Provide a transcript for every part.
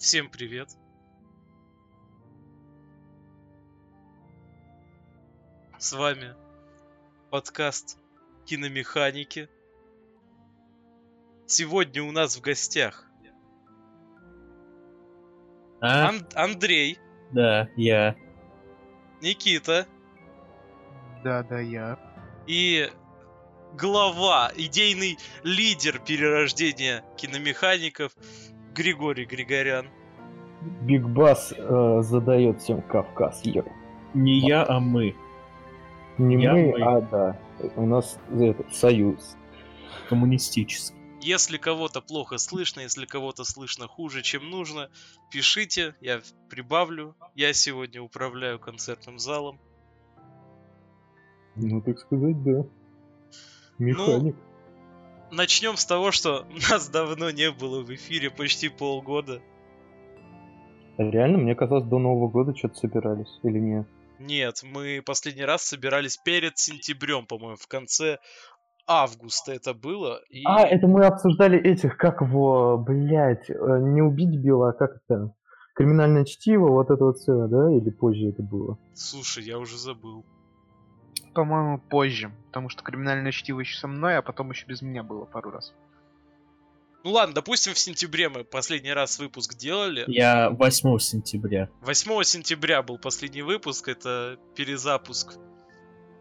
Всем привет. С вами подкаст киномеханики. Сегодня у нас в гостях А? Ан- Андрей, Да, я. Никита Да, да, я. и глава, идейный лидер перерождения киномехаников Григорий Григорян. Биг Бас э, задает всем Кавказ. Йо. Не я, а мы. Не Я, мы, мы. а да. У нас этот, союз. Коммунистический. Если кого-то плохо слышно, если кого-то слышно хуже, чем нужно, пишите, я прибавлю. Я сегодня управляю концертным залом. Ну, так сказать, да. Механик. Начнем с того, что нас давно не было в эфире, почти полгода. Реально, мне казалось, до Нового года что-то собирались. Или нет? Нет, мы последний раз собирались перед сентябрем, по-моему, в конце августа это было. И... А, это мы обсуждали этих, как его, блядь, э, не убить Билла, а как это? Криминальное чтиво, вот это вот все, да? Или позже это было? Слушай, я уже забыл. По-моему, позже. Потому что криминальное чтиво еще со мной, а потом еще без меня было пару раз. Ну ладно, допустим, в сентябре мы последний раз выпуск делали. Я 8 сентября. 8 сентября был последний выпуск, это перезапуск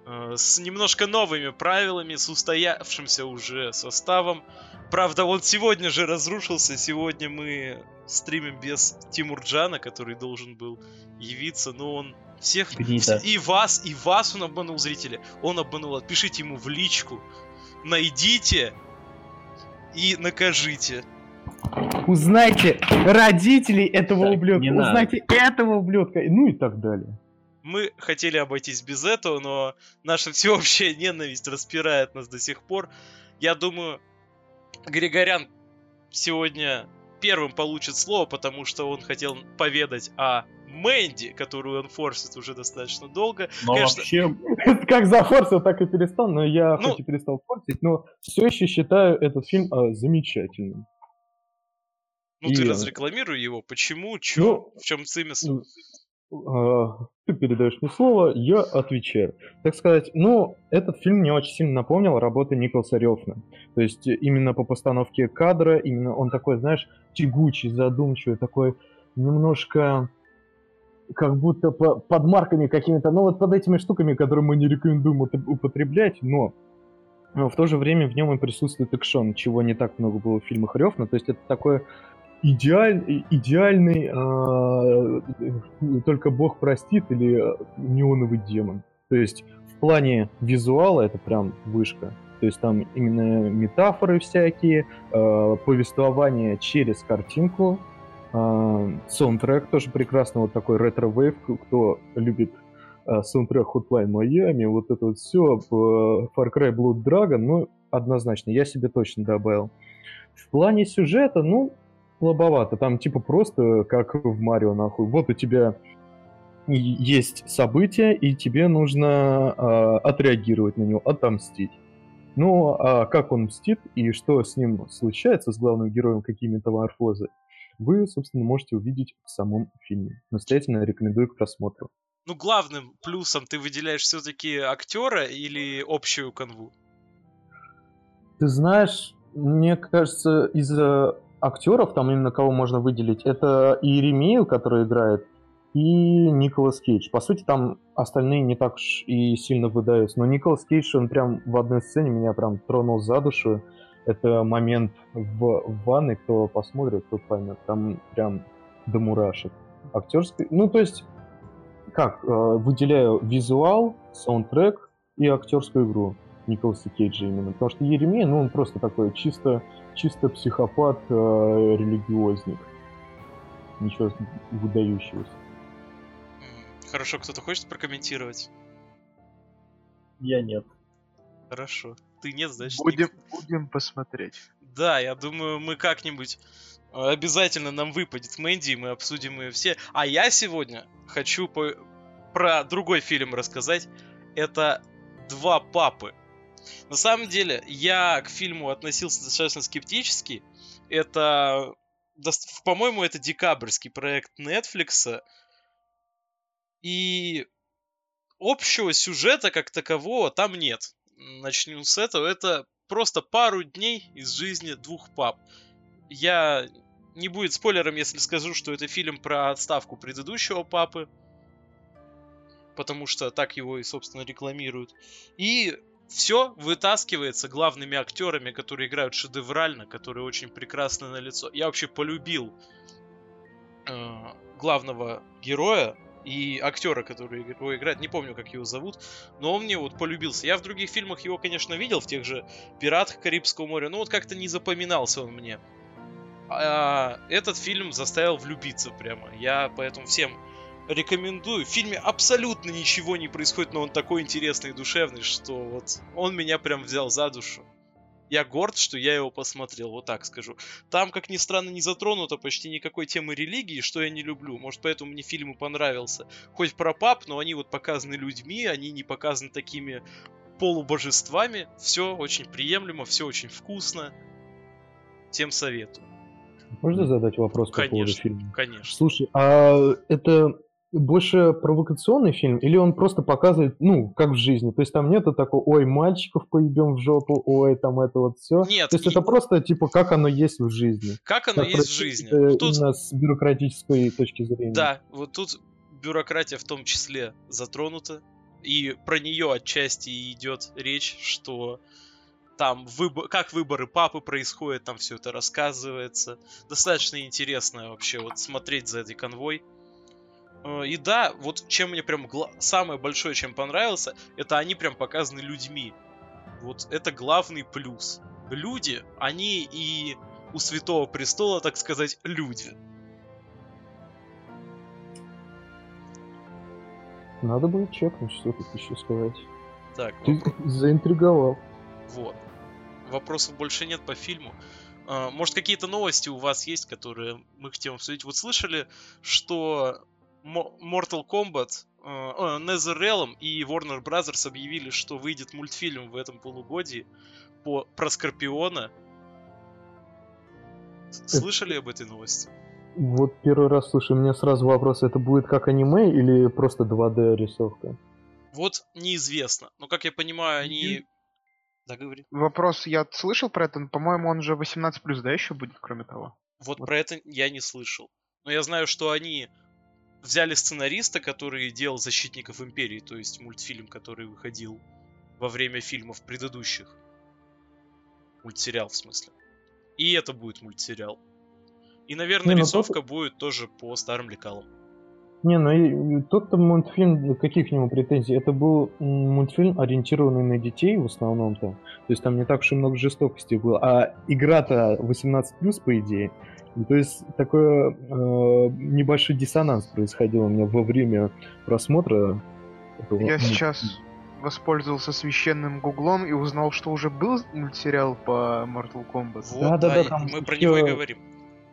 э, с немножко новыми правилами, с устоявшимся уже составом. Правда, он сегодня же разрушился, сегодня мы стримим без Тимурджана, который должен был явиться, но он всех... Гнида. И вас, и вас он обманул, зрители. Он обманул, отпишите ему в личку, найдите и накажите. Узнайте родителей этого Так, ублюдка, не надо. узнайте этого ублюдка, ну и так далее. Мы хотели обойтись без этого, но наша всеобщая ненависть распирает нас до сих пор. Я думаю, Григорян сегодня первым получит слово, потому что он хотел поведать о Мэнди, которую он форсит уже достаточно долго. Но Конечно. вообще, Как зафорсил, так и перестал, но я Ну- хоть и перестал форсить, но все еще считаю этот фильм а, замечательным. Ну ты И- разрекламируй его. Почему? Чё? Ну, В чем цимис? Ну, Ты передаешь мне слово, я отвечаю. Так сказать, ну, этот фильм мне очень сильно напомнил работы Николаса Рёфна. То есть э, именно по постановке кадра, именно он такой, знаешь, тягучий, задумчивый, такой немножко как будто по- под марками какими-то, ну вот под этими штуками, которые мы не рекомендуем упот- употреблять, но но в то же время в нем и присутствует экшон, чего не так много было в фильмах Рёфна. То есть это такой идеаль, идеальный, а, только бог простит, или неоновый демон. То есть в плане визуала это прям вышка. То есть там именно метафоры всякие, э, повествование через картинку, саундтрек тоже прекрасно, вот такой ретро-вейв, кто любит э, саундтрек Hotline Miami, вот это вот все, Far Cry Blood Dragon, ну, однозначно, я себе точно добавил. В плане сюжета, ну, слабовато. Там типа просто как в Марио, нахуй. Вот у тебя есть событие, и тебе нужно а, отреагировать на него, отомстить. Ну, а как он мстит и что с ним случается, с главным героем, какие метаморфозы, вы, собственно, можете увидеть в самом фильме. Настоятельно рекомендую к просмотру. Ну, главным плюсом ты выделяешь все-таки актера или общую канву? Ты знаешь, мне кажется, из э, актеров, там именно кого можно выделить, это и Еремею, который играет, и Николас Кейдж. По сути, там остальные не так уж и сильно выдаются. Но Николас Кейдж, он прям в одной сцене меня прям тронул за душу. Это момент в, в ванной, кто посмотрит, тот поймет. Там прям до мурашек. Актерский... Ну, то есть, как, э, выделяю визуал, саундтрек и актерскую игру. Николаса Кейджа именно. Потому что Еремей, ну, он просто такой чисто, чисто психопат, э, религиозник. Ничего выдающегося. Хорошо, кто-то хочет прокомментировать? я нет. Хорошо. Ты нет, значит, Будем, ник- будем посмотреть. Да, я думаю, мы как-нибудь э, обязательно нам выпадет Мэнди, мы обсудим ее все. А я сегодня хочу по- про другой фильм рассказать. Это «Два папы». На самом деле, я к фильму относился достаточно скептически. Это по-моему, это декабрьский проект Netflix. И общего сюжета как такового там нет. Начнем с этого. Это просто пару дней из жизни двух пап. Я не будет спойлером, если скажу, что это фильм про отставку предыдущего папы. Потому что так его и, собственно, рекламируют. И все вытаскивается главными актерами, которые играют шедеврально, которые очень прекрасно на лицо. Я вообще полюбил э, главного героя и актера, который его играет. Не помню, как его зовут, но он мне вот полюбился. Я в других фильмах его, конечно, видел, в тех же «Пиратах Карибского моря», но вот как-то не запоминался он мне. А этот фильм заставил влюбиться прямо. Я поэтому всем рекомендую. В фильме абсолютно ничего не происходит, но он такой интересный и душевный, что вот он меня прям взял за душу. Я горд, что я его посмотрел, вот так скажу. Там, как ни странно, не затронуто почти никакой темы религии, что я не люблю. Может, поэтому мне фильм и понравился. Хоть про пап, но они вот показаны людьми, они не показаны такими полубожествами. Все очень приемлемо, все очень вкусно. Всем советую. Можно задать вопрос по поводу Конечно, фильма? конечно. Слушай, а это больше провокационный фильм или он просто показывает, ну, как в жизни? То есть там нету такого, ой, мальчиков поебем в жопу, ой, там это вот все. Нет, То есть и- это просто типа как оно есть в жизни. как оно Как есть в жизни. э, Тут Именно с бюрократической точки зрения. Да, вот тут бюрократия в том числе затронута. И про нее отчасти идет речь, что там выбо- как выборы папы происходят, там все это рассказывается. Достаточно интересно вообще вот смотреть за этой конвой. Э, И да, вот чем мне прям гла- самое большое, чем понравился, это они прям показаны людьми. Вот это главный плюс. Люди, они и у Святого Престола, так сказать, люди. Надо будет чекнуть, что тут еще сказать. Так, Ты заинтриговал. Вот. Вопросов больше нет по фильму. А, Может, какие-то новости у вас есть, которые мы хотим обсудить? Вот слышали, что Mortal Kombat, э, NetherRealm и Warner Brothers объявили, что выйдет мультфильм в этом полугодии по, про Скорпиона. Слышали об этой новости? Вот первый раз слышу, у меня сразу вопрос, это будет как аниме или просто 2D рисовка? Вот неизвестно. Но, как я понимаю, они... Да, говори. Вопрос, я слышал про это, но, по-моему, он же 18+, да, еще будет, кроме того? Вот Вот. про это я не слышал. Но я знаю, что они взяли сценариста, который делал «Защитников Империи», то есть мультфильм, который выходил во время фильмов предыдущих. Мультсериал, в смысле. И это будет мультсериал. И, наверное, Не, ну рисовка будет тоже по старым лекалам. Не, ну и тот-то мультфильм, какие к нему претензии? Это был мультфильм, ориентированный на детей в основном-то. То есть там не так уж и много жестокости было. А игра-то 18+, по идее. И то есть такой э, небольшой диссонанс происходил у меня во время просмотра. этого Я мультфильма. сейчас воспользовался священным гуглом и узнал, что уже был мультсериал по Mortal Kombat. Вот, Да, да, да, там мы про него и говорим.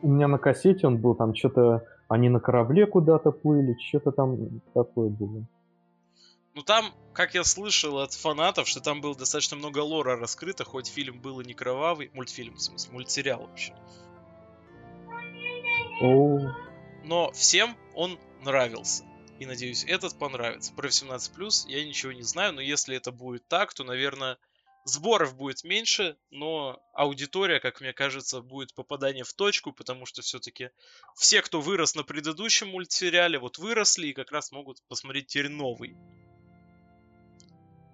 У меня на кассете он был, там что-то они на корабле куда-то плыли, что-то там такое было. Ну там, как я слышал от фанатов, что там было достаточно много лора раскрыто, хоть фильм был и не кровавый, мультфильм, в смысле, мультсериал вообще. О, Но всем он нравился. И надеюсь, этот понравится. Про 18 я ничего не знаю, но если это будет так, то, наверное, сборов будет меньше, но аудитория, как мне кажется, будет попадание в точку, потому что все-таки все, кто вырос на предыдущем мультсериале, вот выросли и как раз могут посмотреть теперь новый.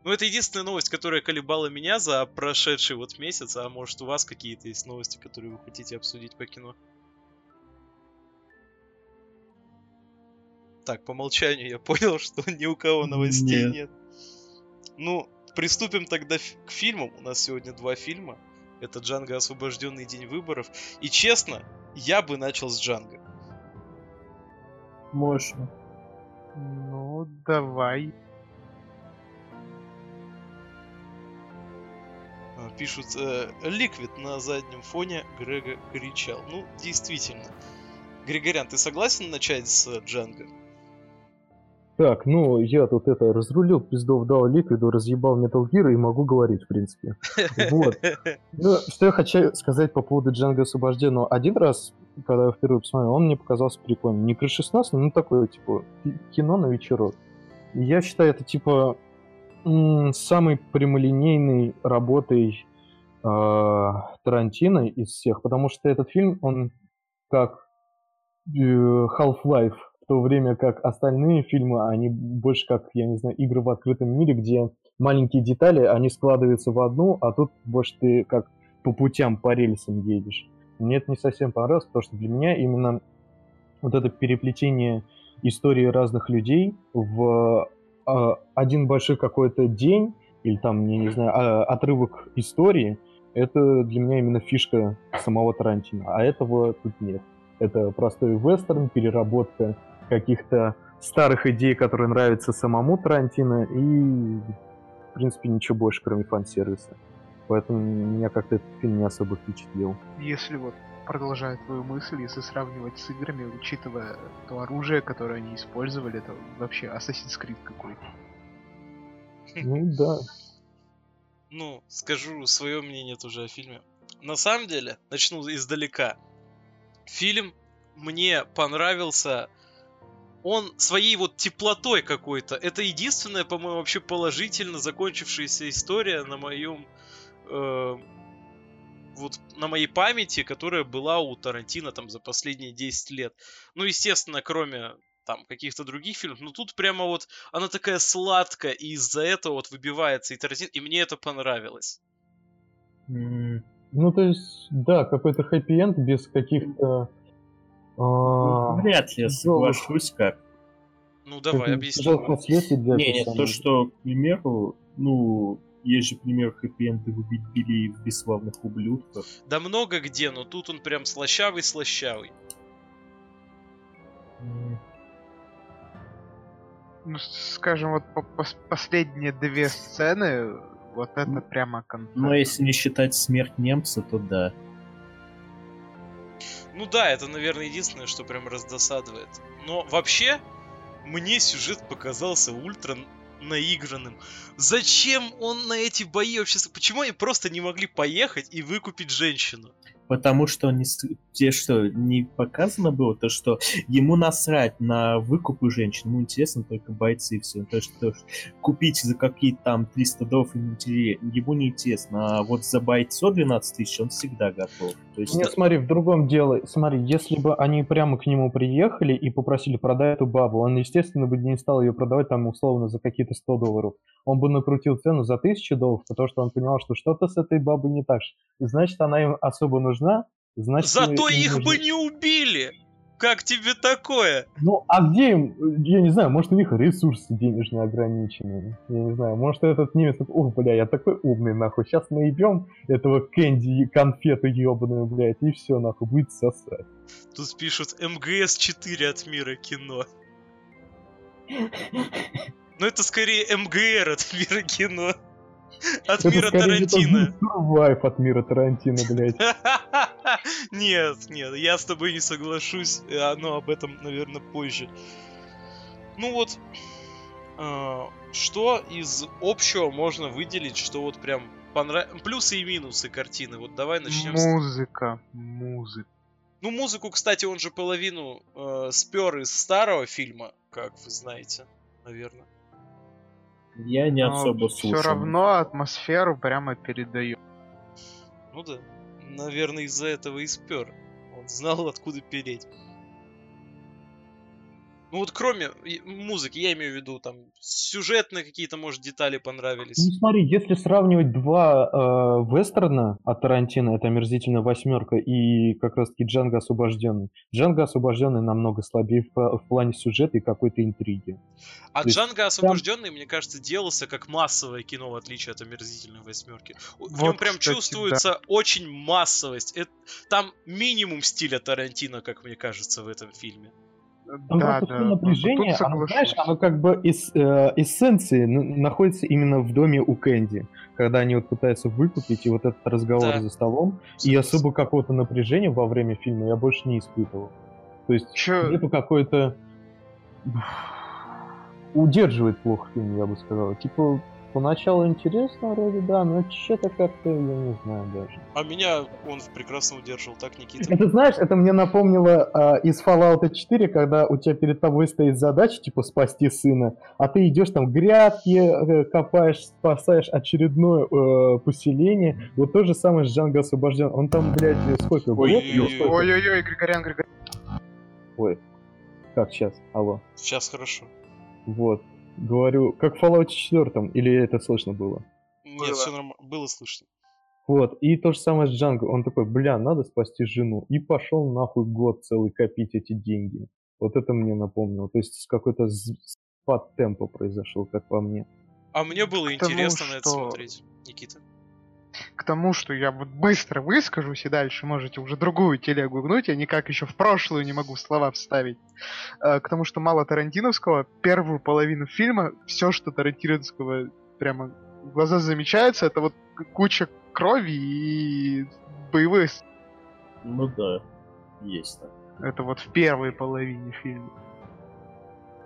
Ну, это единственная новость, которая колебала меня за прошедший вот месяц, а может у вас какие-то есть новости, которые вы хотите обсудить по кино? Так, по умолчанию я понял, что ни у кого новостей Нет. нет. Ну, приступим тогда к фильмам. У нас сегодня два фильма. Это Джанго Освобожденный день выборов. И честно, я бы начал с Джанго. Можно. Ну, давай. А, Пишут, э, Ликвид на заднем фоне Грега кричал. Ну, действительно. Григорян, ты согласен начать с э, Джанго? Так, ну, я тут это разрулил, пиздов дал ликвиду, разъебал Metal Gear и могу говорить, в принципе. Вот. Ну, что я хочу сказать по поводу Джанго Освобожденного. Один раз когда я впервые посмотрел, он мне показался прикольным. Не Криш-16, но такое, типа, кино на вечерок. Я считаю это, типа, самой прямолинейной работой э, Тарантино из всех, потому что этот фильм, он как э, Half-Life, то время как остальные фильмы, они больше как, я не знаю, игры в открытом мире, где маленькие детали, они складываются в одну, а тут больше ты как по путям, по рельсам едешь. Мне это не совсем понравилось, потому что для меня именно вот это переплетение истории разных людей в э, один большой какой-то день, или там, я не знаю, э, отрывок истории, это для меня именно фишка самого Тарантино. А этого тут нет. Это простой вестерн, переработка каких-то старых идей, которые нравятся самому Тарантино, и, в принципе, ничего больше, кроме фан-сервиса. Поэтому меня как-то этот фильм не особо впечатлил. Если вот продолжая твою мысль, если сравнивать с играми, учитывая то оружие, которое они использовали, это вообще Assassin's Creed какой-то. Ну да. Ну, скажу свое мнение тоже о фильме. На самом деле, начну издалека. Фильм мне понравился он своей вот теплотой какой-то. Это единственная, по-моему, вообще положительно закончившаяся история на моем э, вот на моей памяти, которая была у Тарантино там за последние 10 лет. Ну, естественно, кроме там каких-то других фильмов, но тут прямо вот она такая сладкая, и из-за этого вот выбивается и Тарантино, и мне это понравилось. Ну, то есть, да, какой-то хэппи-энд без каких-то... А, Вряд ли я соглашусь как. Ну, давай, объясни. Не, нет, то, что, к примеру, ну, есть же пример хэппи-энды в Билли в «Бесславных ублюдках». Да много где, но тут он прям слащавый-слащавый. Ну, скажем, вот по -по последние две сцены, вот это прямо концерт. Но если не считать смерть немца, то да. Ну да, это, наверное, единственное, что прям раздосадует. Но вообще, мне сюжет показался ультра наигранным. Зачем он на эти бои вообще... Почему они просто не могли поехать и выкупить женщину? Потому что не, те, что не показано было, то что ему насрать на выкупы женщин, ему интересно только бойцы и все. То что купить за какие-то там 300 долларов ему не интересно, а вот за бойцо 12 тысяч он всегда готов. То есть... Нет, смотри, в другом деле. Смотри, если бы они прямо к нему приехали и попросили продать эту бабу, он, естественно, бы не стал ее продавать там условно за какие-то 100 долларов. Он бы накрутил цену за 1000 долларов, потому что он понимал, что что-то с этой бабой не так. Значит, она им особо нужна. Значит, Зато их нужны. бы не убили! Как тебе такое? Ну, а где им, я не знаю, может, у них ресурсы денежные ограниченные. Я не знаю, может, этот немец такой, ух, бля, я такой умный, нахуй, сейчас наебем этого кэнди, конфету ебаную, блядь, и все, нахуй, будет сосать. Тут пишут МГС-4 от мира кино. Ну, это скорее МГР от мира кино. От мира Тарантино. Survive от мира Тарантино, блядь. Нет, нет, я с тобой не соглашусь, но об этом, наверное, позже. Ну вот, а, что из общего можно выделить, что вот прям понравилось? Плюсы и минусы картины. Вот давай начнем. Музыка, музыка. Ну, музыку, кстати, он же половину э, спер из старого фильма, как вы знаете, наверное. Я не особо слушаю. Все равно атмосферу прямо передаю. Ну да. Наверное, из-за этого и спер. Он знал, откуда переть. Ну вот кроме музыки, я имею в виду, там, сюжетные какие-то, может, детали понравились. Ну смотри, если сравнивать два э, вестерна от Тарантино, это «Омерзительная восьмерка» и как раз-таки «Джанго освобожденный». «Джанго освобожденный» намного слабее в, в плане сюжета и какой-то интриги. А То «Джанго освобожденный», там... мне кажется, делался как массовое кино, в отличие от «Омерзительной восьмерки». В вот, нем прям кстати, чувствуется да. очень массовость. Это, там минимум стиля Тарантино, как мне кажется, в этом фильме. Там да, просто да. все напряжение, оно, знаешь, оно как бы из э, эссенции находится именно в доме у Кэнди, когда они вот пытаются выкупить, и вот этот разговор да. за столом, и особо какого-то напряжения во время фильма я больше не испытывал. То есть Чё? нету какой-то... Удерживает плохо фильм, я бы сказал. Типа, поначалу интересно вроде, да, но что-то как-то, я не знаю даже. А меня он прекрасно удерживал, так, Никита? Это знаешь, это мне напомнило а, из Fallout 4, когда у тебя перед тобой стоит задача, типа, спасти сына, а ты идешь там грядки, э, копаешь, спасаешь очередное э, поселение. Вот то же самое с Джанго освобожден. Он там, блядь, сколько? Ой-ой-ой, Григорян, Григорян. Ой. Как сейчас? Алло. Сейчас хорошо. Вот. Говорю, как в Fallout 4, или это слышно было? Нет, Было. все нормально. Было слышно. Вот, и то же самое с Джанго. Он такой, бля, надо спасти жену. И пошел нахуй год целый копить эти деньги. Вот это мне напомнило. То есть какой-то спад темпа произошел, как по мне. А мне было К тому, интересно на это что- смотреть, Никита. К тому, что я вот быстро выскажусь, и дальше можете уже другую телегу гнуть, я никак еще в прошлую не могу слова вставить. Э, К тому, что мало Тарантиновского, первую половину фильма, все, что Тарантиновского прямо в глаза замечается, это вот куча крови и боевые... с- Ну да, есть так. Это вот в первой половине фильма.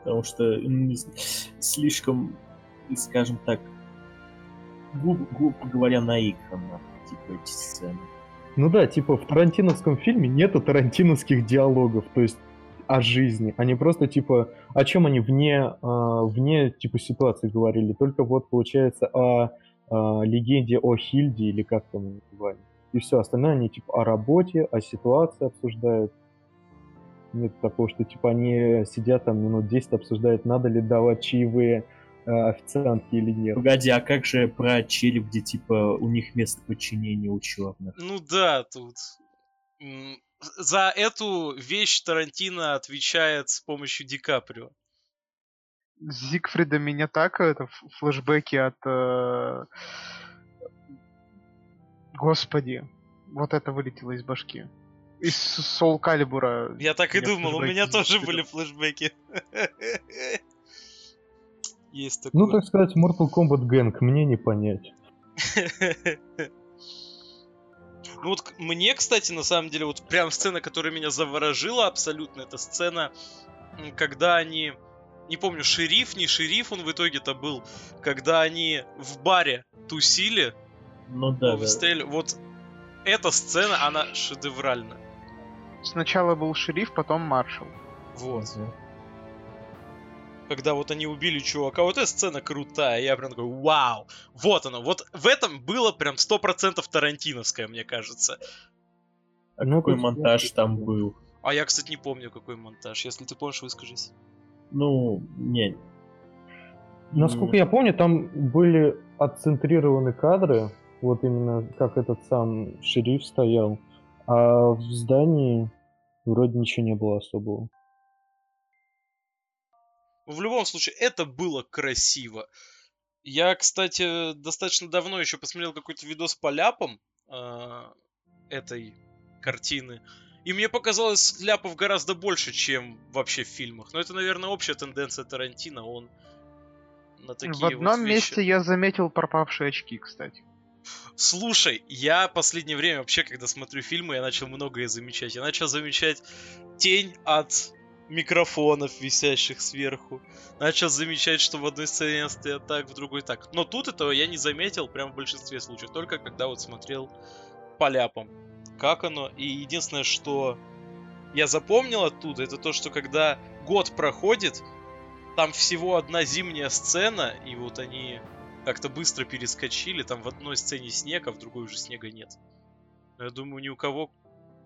Потому что слишком, скажем так, грубо, грубо говоря, наигранно, типа эти сцены. Ну да, типа в тарантиновском фильме нету тарантиновских диалогов, то есть о жизни. Они просто типа о чем они вне, а, вне типа ситуации говорили. Только вот получается о, а, легенде о Хильде или как там называли. И все остальное они типа о работе, о ситуации обсуждают. Нет такого, что типа они сидят там минут 10 обсуждают, надо ли давать чаевые э, официантке или нет. Погоди, а как же про челюп, где типа у них место подчинения у черных? Ну да, тут... За эту вещь Тарантино отвечает с помощью Ди Каприо. Зигфрида меня так, это ф- флешбеки от... э, Господи, вот это вылетело из башки. Из Соул Калибура. Я так и думал, у меня тоже были флешбеки. Есть Ну, такое. так сказать, Mortal Kombat Gang мне не понять. Ну вот мне, кстати, на самом деле, вот прям сцена, которая меня заворожила абсолютно, это сцена, когда они, не помню, шериф, не шериф он в итоге-то был, когда они в баре тусили, Ну да, в да. стиле- вот эта сцена, она шедевральна. Сначала был шериф, потом маршал. Вот. Мгм. Когда вот они убили чувака, вот эта сцена крутая, я прям такой, вау, вот оно, вот в этом было прям 100% тарантиновское, мне кажется. А Ну, какой монтаж там был? А я, кстати, не помню, какой монтаж, если ты помнишь, выскажись. Ну, не. Насколько М, я помню, там были отцентрированы кадры, вот именно как этот сам шериф стоял, а в здании вроде ничего не было особого. В любом случае, это было красиво. Я, кстати, достаточно давно еще посмотрел какой-то видос по ляпам э, этой картины. И мне показалось ляпов гораздо больше, чем вообще в фильмах. Но это, наверное, общая тенденция Тарантино. Он на такие в одном вот вещи... месте я заметил пропавшие очки, кстати. Слушай, я последнее время вообще, когда смотрю фильмы, я начал многое замечать. Я начал замечать тень от микрофонов, висящих сверху. Начал замечать, что в одной сцене стоят так, в другой так. Но тут этого я не заметил прям в большинстве случаев. Только когда вот смотрел по ляпам. Как оно. И единственное, что я запомнил оттуда, это то, что когда год проходит, там всего одна зимняя сцена, и вот они как-то быстро перескочили. Там в одной сцене снег, а в другой уже снега нет. Я думаю, ни у кого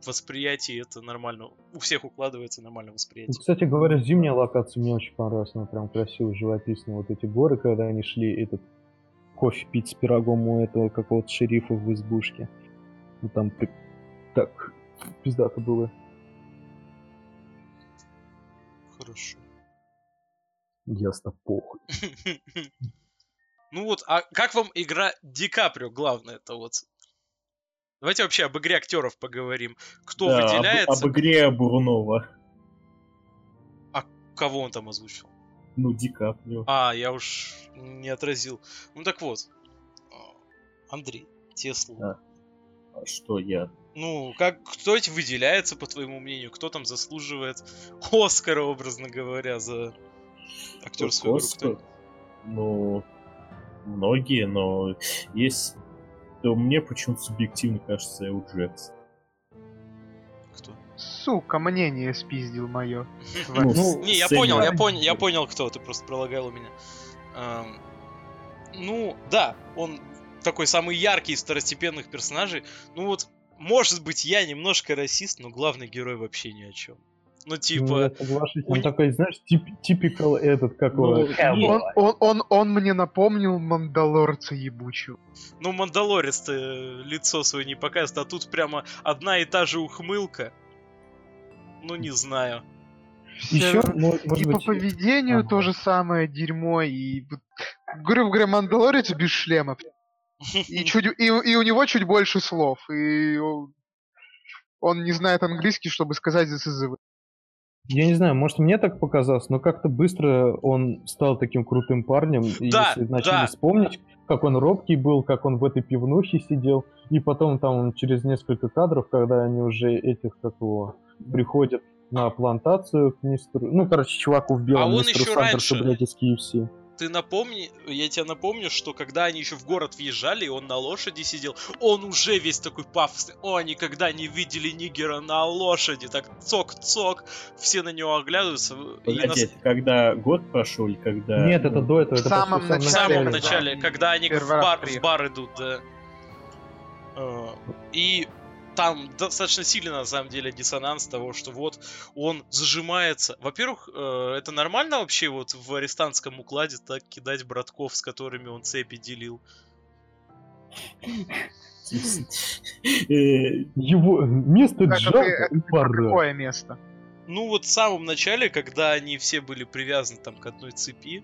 восприятие это нормально. У всех укладывается нормально восприятие. Кстати говоря, зимняя локация мне очень понравилась, она прям красиво, живописно. Вот эти горы, когда они шли этот кофе пить с пирогом у этого какого-то шерифа в избушке. Ну там при- так пиздато было. Хорошо. Ясно, похуй. Ну вот, а как вам игра Ди Каприо, главное это вот? Давайте вообще об игре актеров поговорим. Кто да, об- выделяется, Об, игре Бурунова. кого он там озвучил? Ну, Ди Каприо. А, я уж не отразил. Ну так вот, а, Андрей, тебе слово. А что я? Ну, как кто эти выделяется, по твоему мнению? Кто там заслуживает Оскара, образно говоря, за актерскую игру? Ну, многие, но есть... То мне почему-то субъективно кажется Эл Джекс. Кто? Сука, мнение спиздил мое. Ну, Ну, не, я понял, я понял, я понял, кто ты просто пролагал у меня. Эм, ну, да, он такой самый яркий из второстепенных персонажей. Ну вот, может быть, я немножко расист, но главный герой вообще ни о чем. Ну, Ну, типа, я соглашусь, он такой, знаешь, тип, типикал этот, как Ну, Он, он, он, он мне напомнил Мандалорца ебучего. ну, Мандалорец-то лицо свое не показывает, а тут прямо одна и та же ухмылка. Ну, не знаю. Еще, Все- мо- И может по быть, поведению Ага. то же самое дерьмо, и... Грубо говоря, Мандалорец без шлема. И, чуть, и, и у него чуть больше слов. И он- не знает английский, чтобы сказать «this is the way». Я не знаю, может мне так показалось, но как-то быстро он стал таким крутым парнем. И Да, если начали да. вспомнить, как он робкий был, как он в этой пивнухе сидел, и потом там через несколько кадров, когда они уже этих, как его, приходят на плантацию к мистеру... Ну, короче, чуваку в белом, А он мистеру еще Сандерсу, раньше. блядь, из KFC. Ты напомни, я тебе напомню, что когда они еще в город въезжали, и он на лошади сидел, он уже весь такой пафосный. О, никогда не видели нигера на лошади. Так цок-цок. Все на него оглядываются. и на Погоди, с- это когда год прошел, или когда... Нет, это до этого. в это самом почти в начале, самом да. начале, когда они в бар, в бар идут, да. Э, И там достаточно сильный, на самом деле, диссонанс того, что вот он зажимается. Во-первых, э, это нормально вообще вот в арестантском укладе так кидать братков, с которыми он цепи делил? Э, Его место Это Джака пора. какое место? Ну вот в самом начале, когда они все были привязаны там к одной цепи.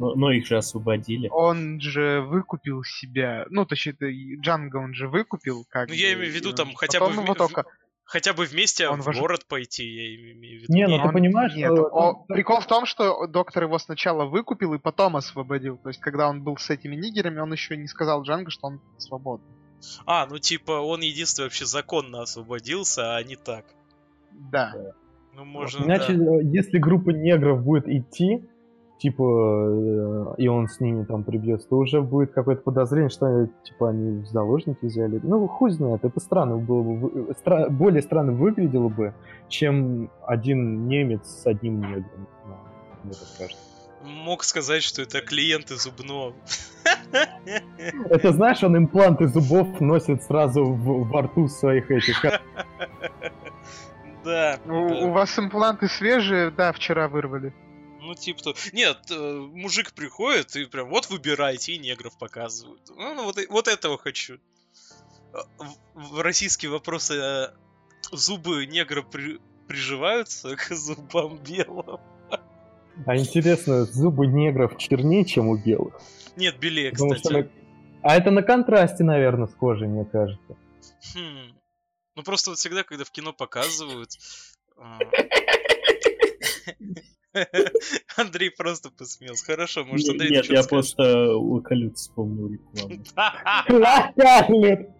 Но, но их же освободили. Он же выкупил себя, ну, точнее, Джанго он же выкупил, как Ну, я бы, имею в виду, и там, хотя бы его только... Хотя бы вместе Он в вож- город пойти, я имею в виду. Не, ну ты Он- понимаешь, Нет, что- о- прикол в том, что доктор его сначала выкупил и потом освободил. То есть, когда он был с этими нигерами, он еще не сказал Джанго, что он свободный. А, ну типа он единственный вообще законно освободился, а не так. Да. Ну можно, Иначе, да. э, если группа негров будет идти, типа, э, и он с ними там прибьется, то уже будет какое-то подозрение, что типа они в заложники взяли. Ну, хуй знает, это странно было бы, вы- стра- более странно выглядело бы, чем один немец с одним негром. Ну, Мне так кажется. Мог сказать, что это клиенты зубного. Это знаешь, он импланты зубов носит сразу в, во рту своих этих. Да. У, да. у вас импланты свежие, да, вчера вырвали. Ну, типа то. Нет, э, мужик приходит и прям вот выбирайте, и негров показывают. Ну, ну, вот, вот этого хочу. Э, В, российские вопросы э, зубы негра при- приживаются к зубам белым. А интересно, зубы негров чернее, чем у белых? Нет, белее, Потому что кстати. на- А это на контрасте, наверное, с кожей, мне кажется. Хм. Ну просто вот всегда, когда в кино показывают... Андрей просто посмеялся. Хорошо, может, Андрей Нет, я просто локалют вспомнил рекламу.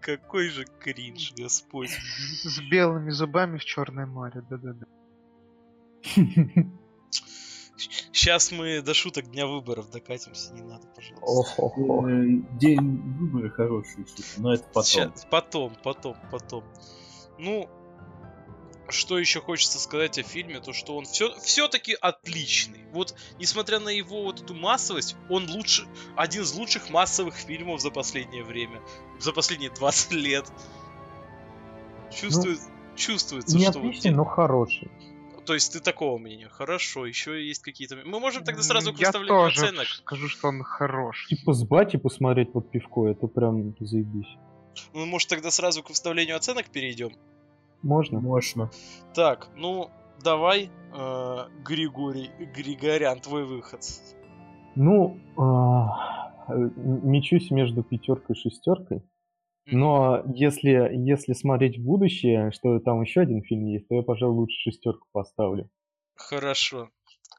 Какой же кринж, господь. С белыми зубами в Черное море, да-да-да. Сейчас мы до шуток дня выборов докатимся, не надо, пожалуйста. Э, День выборы хорошие шутки, но это потом. Ща- потом, потом, потом. Ну, что еще хочется сказать о фильме, то что он все, все-таки отличный. Вот, несмотря на его вот эту массовость, он лучше, один из лучших массовых фильмов за последнее время, за последние 20 лет. Чувствует, чувствуется, Не что вот отличный, де- но хороший. То есть ты такого мнения? Хорошо, еще есть какие-то... Мы можем тогда сразу к Я выставлению тоже оценок. скажу, что он хорош. Типа с бати посмотреть под пивко, это прям заебись. Мы, может, тогда сразу к выставлению оценок перейдем? Можно? Можно. Так, ну, давай, э, Григорий, Григорян, твой выход. Ну, э, мечусь между пятеркой и шестеркой. Но если, если смотреть в будущее, что там еще один фильм есть, то я, пожалуй, лучше шестерку поставлю. Хорошо.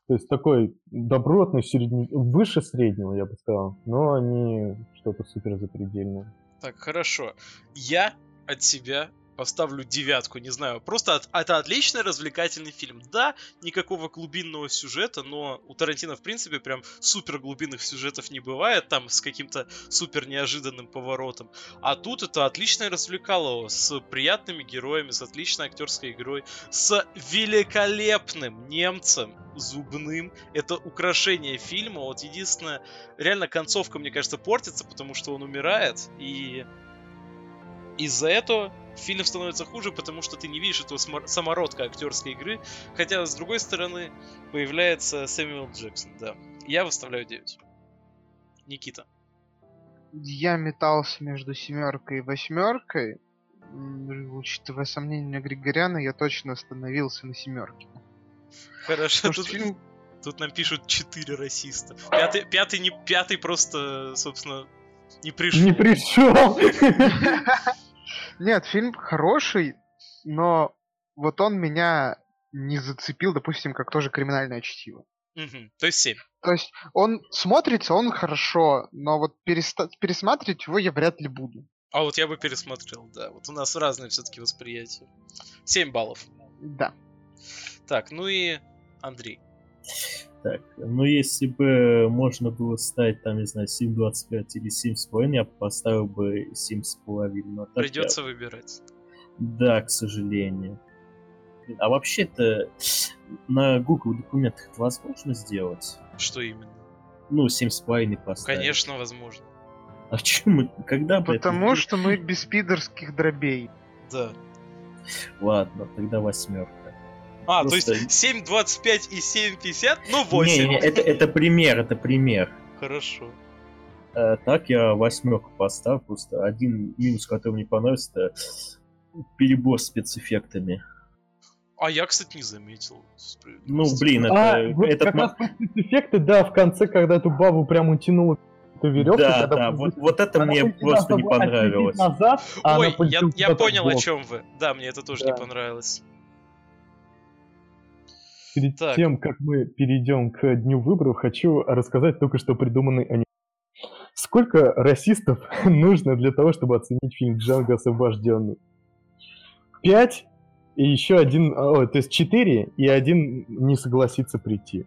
То есть такой добротный, средний, выше среднего, я бы сказал, но не что-то супер запредельное. Так, хорошо. Я от себя поставлю девятку, не знаю. Просто от- это отличный развлекательный фильм. Да, никакого глубинного сюжета, но у Тарантино, в принципе, прям супер глубинных сюжетов не бывает, там с каким-то супер неожиданным поворотом. А тут это отличное развлекало с приятными героями, с отличной актерской игрой, с великолепным немцем зубным. Это украшение фильма. Вот единственное, реально концовка, мне кажется, портится, потому что он умирает, и из-за этого фильм становится хуже, потому что ты не видишь этого самородка актерской игры. Хотя, с другой стороны, появляется Сэмюэл Джексон, да. Я выставляю 9. Никита. Я метался между семеркой и восьмеркой. Учитывая сомнения Григоряна, я точно остановился на семерке. Хорошо, Потому тут, фильм тут нам пишут 4 расиста. Пятый, пятый, не, пятый просто, собственно, не пришел. Не пришел. Нет, фильм хороший, но вот он меня не зацепил, допустим, как тоже криминальное чтиво. То есть 7. То есть он смотрится, он хорошо, но вот переста- пересматривать его я вряд ли буду. А вот я бы пересмотрел, да. Вот у нас разные все-таки восприятия. 7 баллов. Да. Так, ну и Андрей. Так, ну если бы можно было ставить, там, не знаю, 7.25 или 7.5, я бы поставил бы 7.5. Но так я- Придется выбирать. Да, к сожалению. А вообще-то на Google документах это возможно сделать? Что именно? Ну, 7.5 поставить. Конечно, возможно. А чем мы, когда бы это Потому сделали? что мы без пидорских дробей. Да. Ладно, тогда восьмерка. А, Просто- то есть 7.25 и 7.50, ну 8. Не, не, это, это пример, это пример. Хорошо. Э, так я восьмерку поставлю, просто один минус, который мне понравился, это перебор с спецэффектами. А я, кстати, не заметил. Ну, блин, это, А, вот этот как ма- раз эффекты, да, в конце, когда эту бабу прям утянула эту веревку. Да, когда да, вот, вот это она мне просто не понравилось. Назад, а Ой, я, я понял, о чем вы. Да, мне это тоже Да. не понравилось. Перед Так. тем, как мы перейдем к дню выборов, хочу рассказать только что придуманный аниме. Сколько расистов нужно для того, чтобы оценить фильм «Джанго освобожденный»? Пять и еще один, о, то есть четыре, и один не согласится прийти.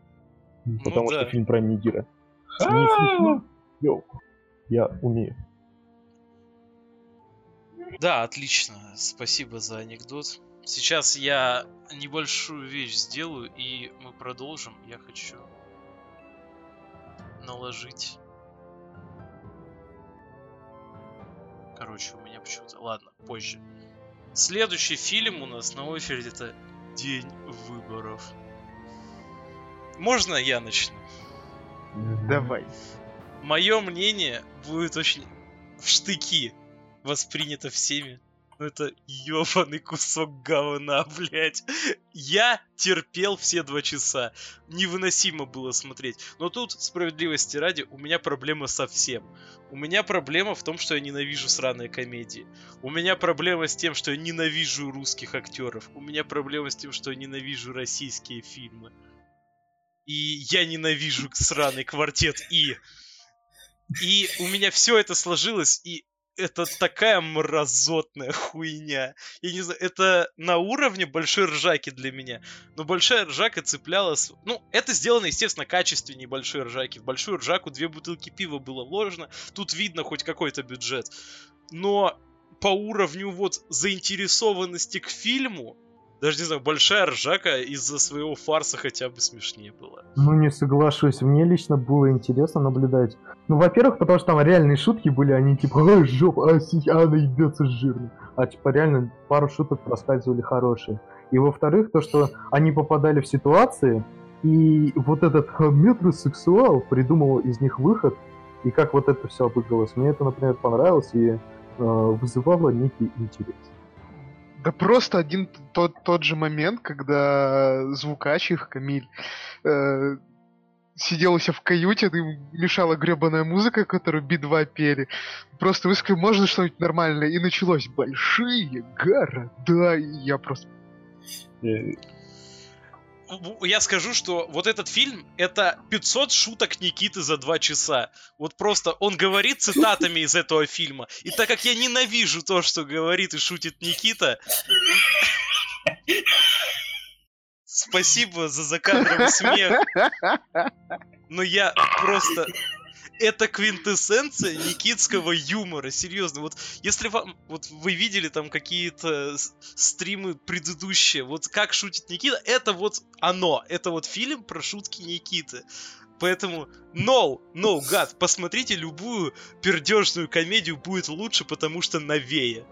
Потому Ну да. что фильм про нигера. Не смешно? Йоу, я умею. Да, отлично. Спасибо за анекдот. Сейчас я небольшую вещь сделаю, и мы продолжим. Я хочу наложить... Короче, у меня почему-то... Ладно, позже. Следующий фильм у нас на очереди это День выборов. Можно я начну? Давай. Мое мнение будет очень в штыки воспринято всеми. Ну это ебаный кусок говна, блядь. Я терпел все два часа. Невыносимо было смотреть. Но тут, справедливости ради, у меня проблема со всем. У меня проблема в том, что я ненавижу сраные комедии. У меня проблема с тем, что я ненавижу русских актеров. У меня проблема с тем, что я ненавижу российские фильмы. И я ненавижу сраный квартет И. И у меня все это сложилось, и это такая мразотная хуйня. Я не знаю, это на уровне большой ржаки для меня. Но большая ржака цеплялась... Ну, это сделано, естественно, качественнее большой ржаки. В большую ржаку две бутылки пива было вложено. Тут видно хоть какой-то бюджет. Но по уровню вот заинтересованности к фильму, даже не знаю, большая ржака из-за своего фарса хотя бы смешнее была. Ну, не соглашусь. Мне лично было интересно наблюдать. Ну, во-первых, потому что там реальные шутки были, они типа, ой, жопа, а, она ебется жирно. А типа реально пару шуток проскальзывали хорошие. И во-вторых, то, что они попадали в ситуации, и вот этот метросексуал придумал из них выход, и как вот это все обыгралось. Мне это, например, понравилось и э, вызывало некий интерес. Да просто один тот, тот же момент, когда звукач их, Камиль, э, сидел у себя в каюте, и мешала гребаная музыка, которую Би-2 пели. Просто высказал, можно что-нибудь нормальное? И началось большие города. И я просто... Я скажу, что вот этот фильм это 500 шуток Никиты за два часа. Вот просто он говорит цитатами из этого фильма. И так как я ненавижу то, что говорит и шутит Никита. Спасибо за закадровый смех. Но я просто... Это квинтэссенция никитского юмора, серьезно. Вот если вам, вот вы видели там какие-то стримы предыдущие, вот как шутит Никита, это вот оно, это вот фильм про шутки Никиты. Поэтому, no, no, гад, посмотрите любую пердежную комедию, будет лучше, потому что новее.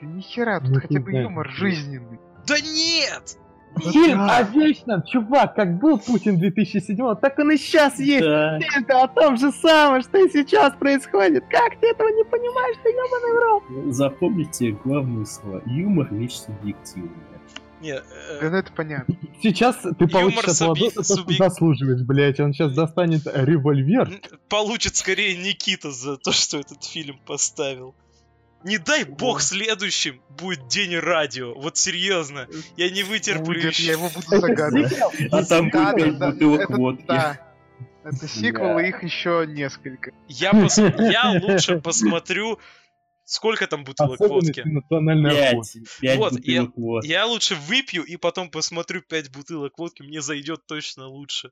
Да нихера, тут Ну, хотя бы юмор жизненный. Да нет! Фильм Да. о вечном, чувак, как был Путин 2007 так он и сейчас есть. Да. Это о том же самом, что и сейчас происходит. Как ты этого не понимаешь, ты ебаный в рот? Запомните главные слова. Юмор — вещь субъективная. Не, э, Да ну это понятно. Сейчас ты получишь от Владоса то, что заслуживаешь, блять. Он сейчас достанет револьвер. получит скорее Никита за то, что этот фильм поставил. Не дай бог следующим будет День радио. Вот серьезно. Я не вытерплю Будет, еще. я его буду загадывать. А там будет бутылок водки. Это сиквел, и их еще несколько. Я, я лучше посмотрю, сколько там бутылок водки. Пять. Пять Вот, я- бутылок водки. Я лучше выпью и потом посмотрю 5 бутылок водки. Мне зайдет точно лучше.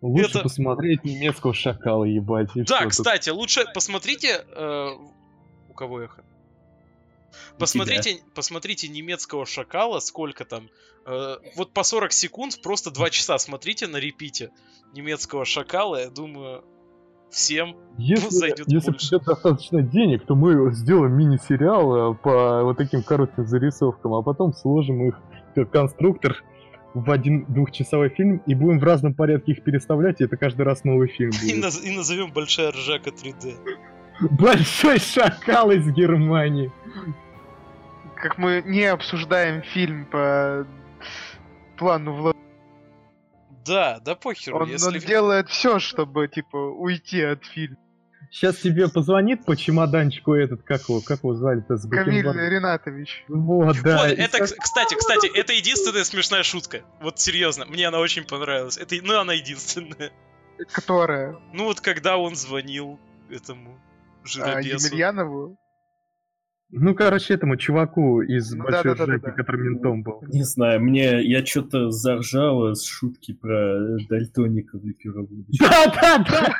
Лучше Это- посмотреть немецкого шакала, ебать. Да, кстати, лучше посмотрите... э, кого эхо? Посмотрите, посмотрите немецкого шакала, сколько там. э, вот по 40 секунд, просто 2 часа смотрите на репите немецкого шакала. Я думаю, всем Если, зайдет если больше. придет достаточно денег, то мы сделаем мини-сериал э, по вот таким коротким зарисовкам, а потом сложим их как конструктор в один двухчасовой фильм и будем в разном порядке их переставлять, и это каждый раз новый фильм и, будет. наз- и назовем Большая Ржака 3D. Большой шакал из Германии. Как мы не обсуждаем фильм по плану Влада. Да, да похеру, Он, если... он делает все, чтобы, типа, уйти от фильма. Сейчас тебе позвонит по чемоданчику этот, как его, как его звали-то с Камиль? Ринатович. Вот, да. вот, это, кс- кстати, кстати, это единственная смешная шутка. Вот серьезно, мне она очень понравилась. Это, ну, она единственная. Которая Ну вот когда он звонил этому жиробесу. Емельянову. Ну, короче, этому чуваку из Ну, Большой да-да-да-да-да. Ржаки, который ментом был. Не знаю, мне я что-то заржала с шутки про дальтоника в ликероводочке. Да-да-да!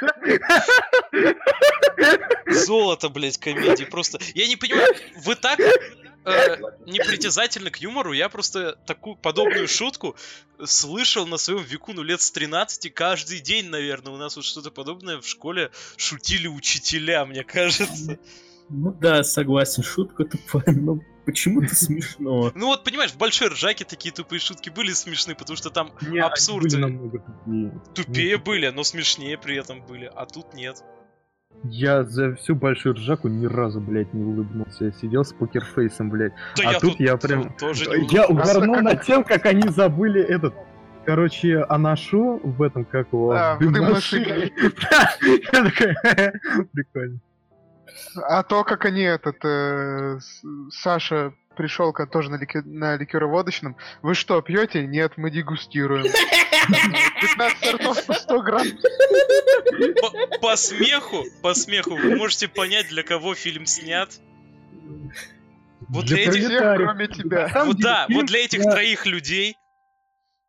Золото, блядь, комедии. Просто. Я не понимаю, вы так э, непритязательны к юмору. Я просто такую подобную шутку слышал на своем веку, ну, лет с 13, каждый день, наверное. У нас вот что-то подобное в школе шутили учителя, мне кажется. Ну да, согласен, шутка тупая, но почему-то смешно. Ну вот, понимаешь, в большой ржаке такие тупые шутки были смешны, потому что там Не, они Абсурд. были намного тупее. тупее были, но смешнее при этом были, а тут нет. Я за всю большую ржаку ни разу, блядь, не улыбнулся. Я сидел с покерфейсом, блядь. Да А я тут я прям- тоже не Я угорнул над тем, как они забыли этот... Короче, Анашу в этом, как его... Да, в такой, прикольно. А то, как они этот... э, Саша пришел тоже на, лики- на ликероводочном. Вы что, пьете? Нет, мы дегустируем. 15 сортов по 100 грамм. по, по смеху, по смеху вы можете понять, для кого фильм снят. Вот для этих- Всех, кроме тебя. Вот да, вот для этих про- троих людей.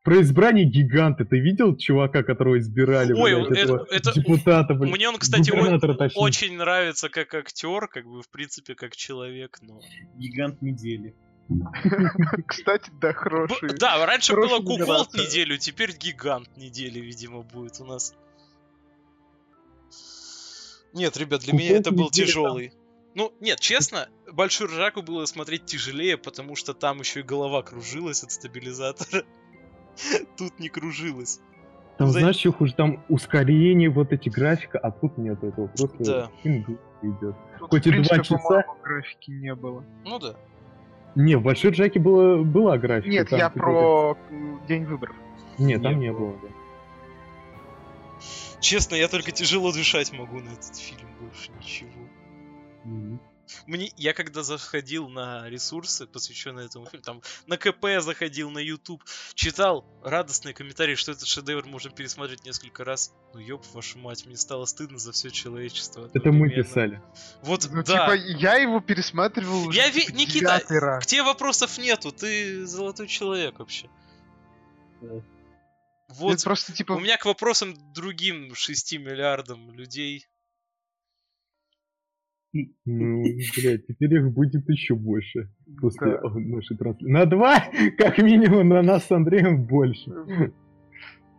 Про избрание гиганта. Ты видел чувака, которого избирали, Ой, блядь, это- этого это- депутата, блядь? Мне он, кстати, очень нравится как актер, как бы в принципе как человек, но. Гигант недели. Кстати, да, хороший. Да, раньше было номинация. неделю, теперь гигант недели, видимо, будет у нас. Нет, ребят, для меня это был тяжелый. Ну, нет, честно, Большую Ржаку было смотреть тяжелее, потому что там еще и голова кружилась от стабилизатора. Тут не кружилась. Там, За- знаешь, что хуже? Там ускорение, вот эти графика, а тут нет этого. Просто Да. идет. Тут, хоть и два часа. графики не было. Ну да. Не, в Большой Джеке было, была графика. Нет, там я про День выборов. Нет, там Не не было. было. да. Честно, я только тяжело дышать могу на этот фильм, больше ничего. Мгм. Мне, я когда заходил на ресурсы, посвященные этому фильму, там на КП заходил, на YouTube, читал радостные комментарии, что этот шедевр можно пересмотреть несколько раз. Ну ёб вашу мать, мне стало стыдно за все человечество. Это мы писали. Вот, Ну, да. типа, я его пересматривал уже Я ви- типа, Никита, раз. К тебе вопросов нету, ты золотой человек вообще. Да. Вот, Это просто, типа, у меня к вопросам другим 6 миллиардам людей. Ну, блядь, теперь их будет еще больше после да. нашей трансляции. На два, как минимум, на нас с Андреем больше.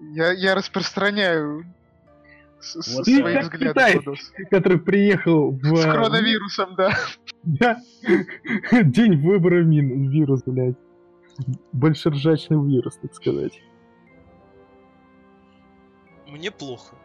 я, я распространяю с- Вот свои ты как взгляды. Владос. Который приехал в... С коронавирусом, да. Да. День выбора мин, вирус, блядь. Большержачный вирус, так сказать. Мне плохо.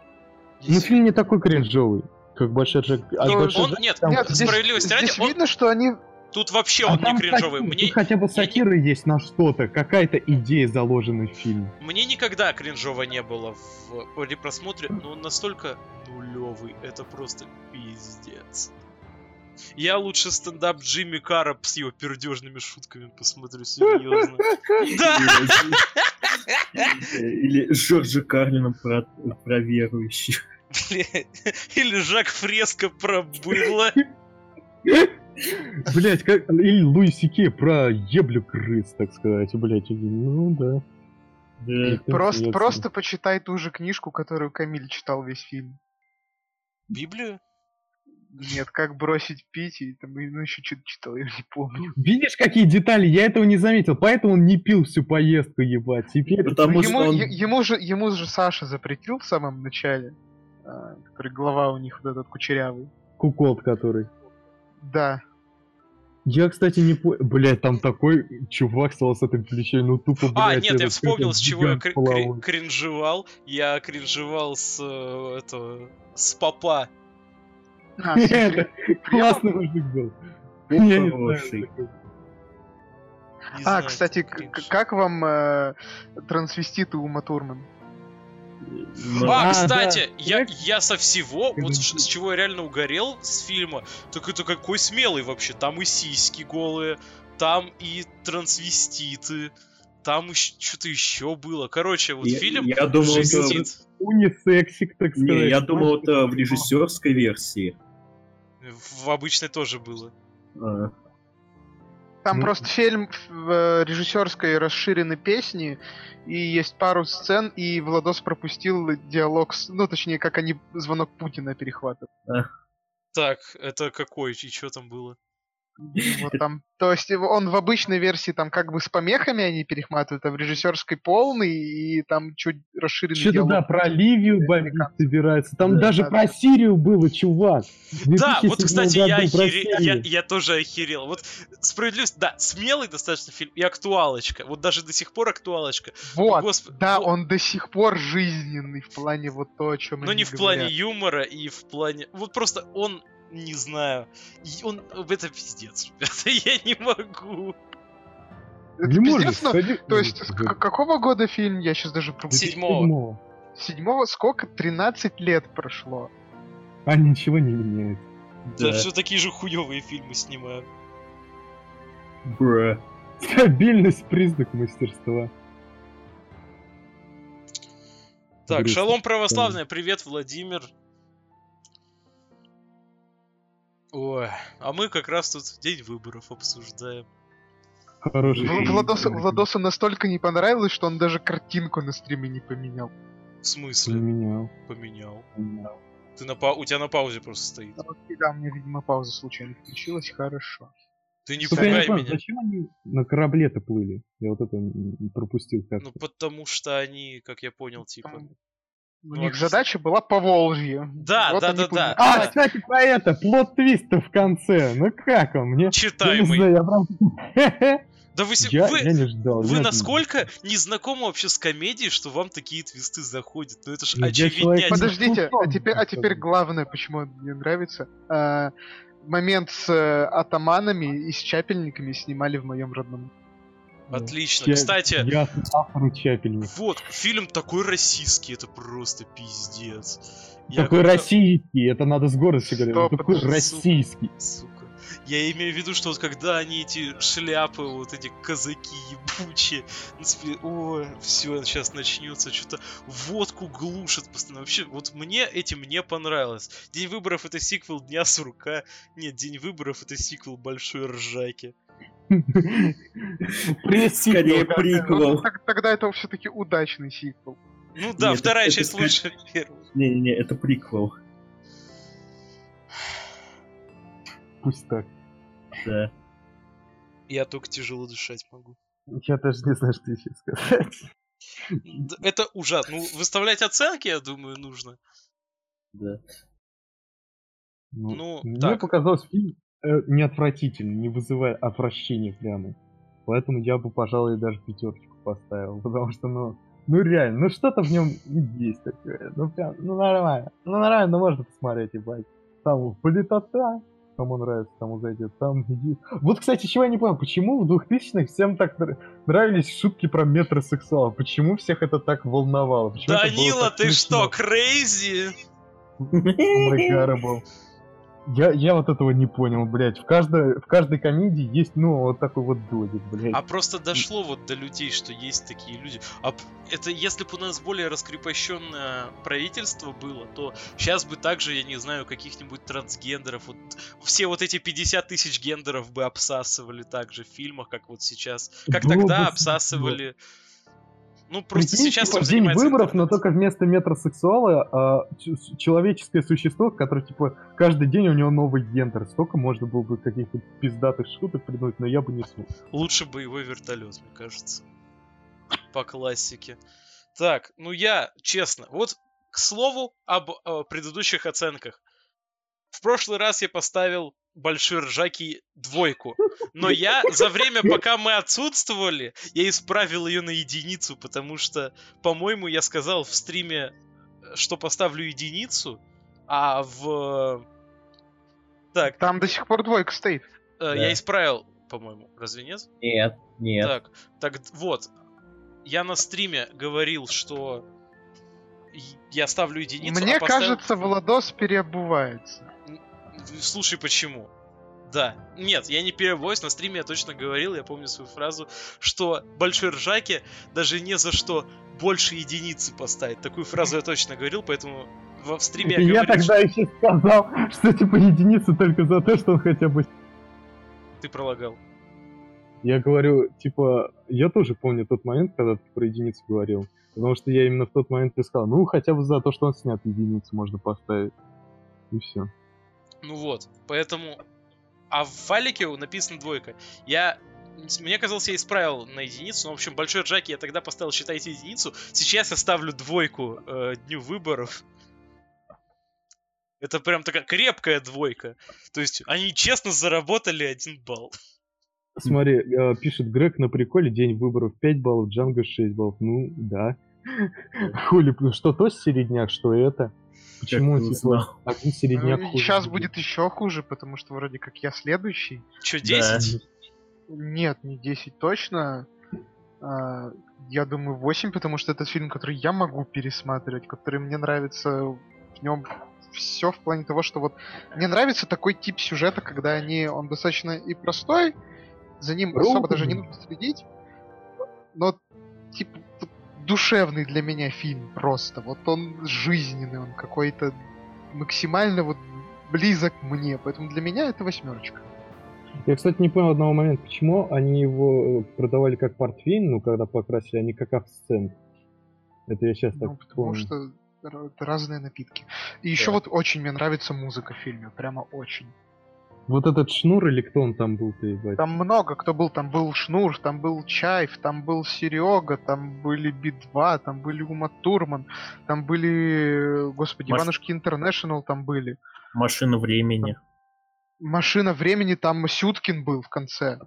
Ну, фильм не такой кринжовый, как Большержак. А Ну, Он, нет, там- Нет, здесь, справедливости ради, здесь он- видно, что они... тут вообще А он не кринжовый. хотя- Мне, тут хотя бы сатира есть на что-то, какая-то идея заложена в фильм. мне никогда кринжово не было в при просмотре, но он настолько нулевый, это просто пиздец. Я лучше стендап Джимми Карра с его пердежными шутками посмотрю, серьезно. Да! Или Джорджа Карлина про, про верующих. Блядь. Или Жак Фреско про быдло. Блять, как... Или Луи Сике про еблю крыс, так сказать, блять. Ну да. Просто, просто почитай ту же книжку, которую Камиль читал весь фильм. Библию? Нет, как бросить пить, и там ну, еще что-то читал, я не помню. Видишь, какие детали? Я этого не заметил, поэтому он не пил всю поездку, ебать. Теперь... Потому что ему, он... ему, же, ему же Саша запретил в самом начале, который глава у них вот этот кучерявый. Куколт который. Да. Я, кстати, не понял. Блять, там такой чувак стал с этой плечой, ну тупо, блядь. А, нет, я вспомнил, с чего я половой. кри- кринжевал. Я кринжевал с э, этого с папа. А, Это классный мужик был. Я не знаю. Не А, знаю, кстати, это как вам э, трансвеститы Ума Турман? А, А, кстати, да. я, я со всего, вот с чего я реально угорел с фильма, так это какой смелый вообще. Там и сиськи голые, там и трансвеститы, там что-то еще было. Короче, вот я, фильм я думал, это... жестит. Унисексик, так сказать. Не, я думал, это в режиссерской версии. В обычной тоже было. А, Там Ну. просто фильм в э, режиссерской расширены песни, и есть пару сцен, и Владос пропустил диалог, с, ну, точнее, как они звонок Путина перехватывают. Так, это какой и что там было? Вот там, то есть он в обычной версии там как бы с помехами они перехватывают, а в режиссерской полный, и там чуть расширенный Что-то диалог. да, про Ливию бомбить собирается. Там Да, даже да, про да. Сирию было, чувак. Да, вот, 2007 кстати, я, охере- я, я тоже охерел. Вот справедливость, да, смелый достаточно фильм и актуалочка. Вот даже до сих пор актуалочка. Вот, Господи, да, вот. он до сих пор жизненный в плане вот то, о чем Но не в плане юмора и в плане... Вот просто он, не знаю, и он... Это пиздец, ребята, я не могу. Не можешь, пиздец, но- сходи- То есть, с к- какого года фильм? Я сейчас даже. Седьмого. Седьмого? Сколько? 13 лет прошло. А ничего не меняет. Да, да. все такие же хуевые фильмы снимаю. Бра. Стабильность признак мастерства. Так, Грустно. шалом православная, привет, Владимир. Ой, а мы как раз тут день выборов обсуждаем. Хороший. Фильм. Владосу, Владосу настолько не понравилось, что он даже картинку на стриме не поменял. В смысле? Поменял. Поменял. Ты на па... У тебя на паузе просто стоит. Ну, окей, Да, у меня, видимо, пауза случайно включилась. Хорошо. Ты не не пугай меня. зачем они на корабле-то плыли? Я вот это пропустил как-то. Ну, потому что они, как я понял, типа... У Ну, них задача была по Волжье. Да, да, да, да. А, кстати, про это, плод-твист в конце. Ну как он? Мне... Я не Читаемый. знаю, я прям... Да вы, Я, вы, я не ждал. вы я- насколько не знакомы вообще с комедией, что вам такие твисты заходят? Ну это ж я человек очевиднять. под- Подождите, а теперь, а теперь главное, почему он мне нравится. А, момент с э, атаманами и с чапельниками снимали в моем родном. Отлично. Я- Кстати, Я автору чапельник. вот, фильм такой российский, это просто пиздец. Я Такой как-то- российский, это надо с гордостью говорить. Он Такой же, российский. Сука. Я имею в виду, что вот когда они эти шляпы, вот эти казаки ебучие, себе, о, все, сейчас начнется, что-то водку глушат постоянно. Вообще, вот мне этим не понравилось. День выборов это сиквел Дня сурка. Нет, День выборов это сиквел Большой Ржаки. Скорее Ну, приквел. так- тогда это все-таки удачный сиквел. Ну да, вторая часть лучше первой. Не-не-не, это приквел. Пусть так. Да. Я только тяжело дышать могу. Я даже не знаю, что еще сказать. Это ужасно. Ну, выставлять оценки, я думаю, нужно. Да. Ну, мне так. показался фильм э, не отвратительный, не вызывая отвращения прямо. Поэтому я бы, пожалуй, даже пятерочку поставил. Потому что, ну, ну реально, ну что-то в нем есть такое. Ну прям, ну нормально. Ну нормально, ну можно посмотреть, ебать. Там политота, кому нравится, тому зайдет. Там Вот, кстати, чего я не понял, почему в 2000-х всем так нра- нравились шутки про метросексуалов? Почему всех это так волновало? Почему Данила, так ты что, смешно? крейзи? Unbreakable. Я, я вот этого не понял, блядь. В каждой, в каждой комедии есть, ну, вот такой вот додик, блядь. А просто дошло вот до людей, что есть такие люди. А это если бы у нас более раскрепощенное правительство было, то сейчас бы также, я не знаю, каких-нибудь трансгендеров, вот все вот эти 50 тысяч гендеров бы обсасывали также в фильмах, как вот сейчас. Как Было тогда бы обсасывали. Ну, просто Прикинь, сейчас типа, день занимается выборов, но только вместо метросексуала ч- с- человеческое существо, которое, типа, каждый день у него новый гендер. Столько можно было бы каких-то пиздатых шуток придумать, но я бы не смог. Лучше боевой вертолет, мне кажется. По классике. Так, ну я, честно, вот к слову об э, предыдущих оценках. В прошлый раз я поставил большой ржаки двойку. Но я за время, пока мы отсутствовали, я исправил ее на единицу, потому что, по-моему, я сказал в стриме, э, что поставлю единицу, а в... Так, Там до сих пор двойка стоит. э, Да. я исправил, по-моему, разве нет? Нет, нет. Так, так вот. Я на стриме говорил, что я ставлю единицу. Мне а поставил- кажется, Владос переобувается. Слушай, почему? Да. Нет, я не перебоюсь, на стриме я точно говорил, я помню свою фразу, что большой ржаке даже не за что больше единицы поставить. Такую фразу я точно говорил, поэтому во- в стриме я И я говорил, тогда еще сказал, что, типа, единица только за то, что он хотя бы... что ты пролагал. Я говорю, типа, я тоже помню тот момент, когда ты про единицу говорил. Потому что я именно в тот момент и сказал, ну, хотя бы за то, что он снят, единицу можно поставить. И все. Ну вот, поэтому... А в файлике написано двойка. Я... Мне казалось, я исправил на единицу, но, в общем, большой Джаки я тогда поставил, считайте, единицу. Сейчас я ставлю двойку э, дню выборов. Это прям такая крепкая двойка. То есть они честно заработали один балл. Смотри, э, пишет Грег на приколе, день выборов 5 баллов, Джанго 6 баллов. Ну, да. Хули, ну, что то середняк, что это? Почему, ты типа, один середняк хуже сейчас будет еще хуже, потому что вроде как я следующий. Че, Да. 10? Нет, не 10 точно. А, я думаю 8, потому что это фильм, который я могу пересматривать, который мне нравится в нем все в плане того, что вот мне нравится такой тип сюжета, когда они, он достаточно и простой, за ним особо даже не нужно следить, но типа душевный для меня фильм просто. Вот он жизненный, он какой-то максимально вот близок мне, поэтому для меня это восьмерочка. Я, кстати, не понял одного момента, почему они его э, продавали как портвейн, ну, когда покрасили, а не как абсцент. Это я сейчас Ну, так потому помню. что разные напитки. И еще Да. вот очень мне нравится музыка в фильме, прямо очень. Вот этот шнур или кто он там был-то, ебать? Там много кто был, там был Шнур, там был Чайф, там был Серега, там были Би-2, там были Ума Турман, там были, господи, Маш- Иванушки Интернешнл там были. Машина времени. Машина времени, там Сюткин был в конце.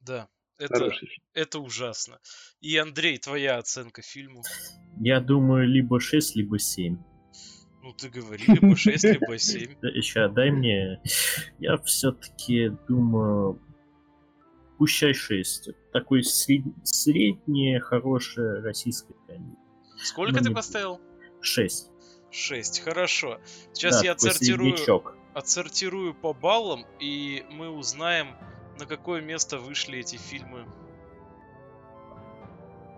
Да. Это, Хороший это ужасно. И, Андрей, твоя оценка фильму? Я думаю, либо 6, либо 7. Ну, ты говори, либо 6, либо 7. Сейчас, дай мне... Я все-таки думаю... Пущай 6. Такой сред- средняя, хорошая российская комедия. Сколько ты поставил? 6. 6, хорошо. Сейчас Да, я отсортирую среднячок. отсортирую по баллам, и мы узнаем, на какое место вышли эти фильмы.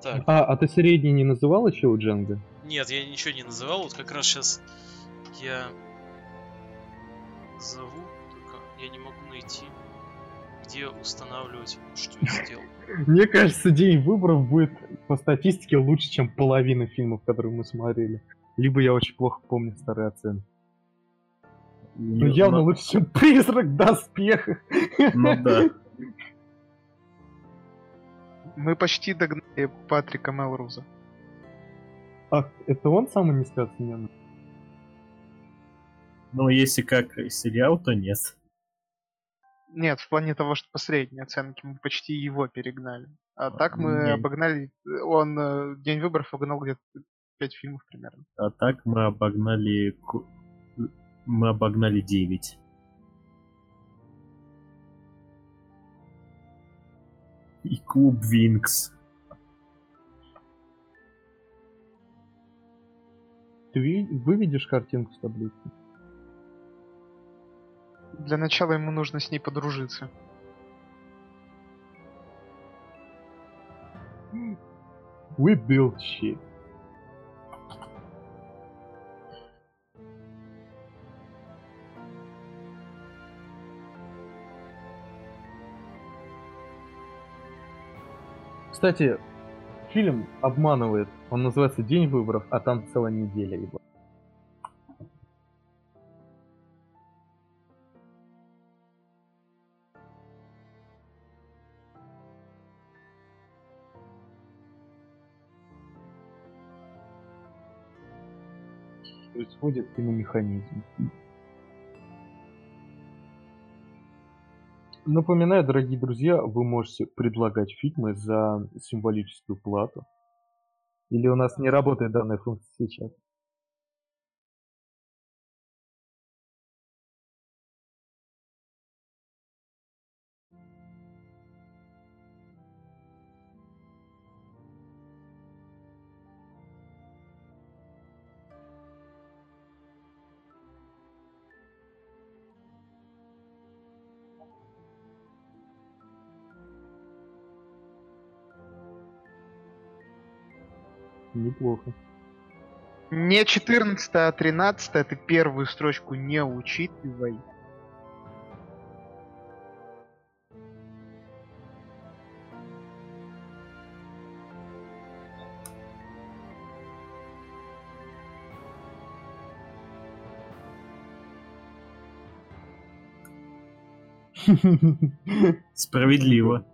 Так, А, а ты средний не называл еще у Джанга? Нет, я ничего не называл, вот как раз сейчас я зову, только я не могу найти, где устанавливать, что я сделал. Мне кажется, день выборов будет по статистике лучше, чем половина фильмов, которые мы смотрели. Либо я очень плохо помню старые оценки. Ну, явно лучше, чем призрак доспеха. Ну да. Мы почти догнали Патрика Мелруза. А, это он самый низкооцененный? Ну, если как сериал, то нет. Нет, в плане того, что по средней оценке мы почти его перегнали. А так мы Не. обогнали... Он э, День выборов обогнал где-то 5 фильмов примерно. А так мы обогнали... Мы обогнали 9. И клуб Винкс. Ты выведешь картинку с таблицы? Для начала ему нужно с ней подружиться. We build shit. Кстати, фильм обманывает. Он называется День выборов, а там целая неделя его. Происходит киномеханизм. Напоминаю, дорогие друзья, вы можете предлагать фильмы за символическую плату. Или у нас не работает данная функция сейчас? 14, а 13, ты первую строчку не учитывай. Справедливо.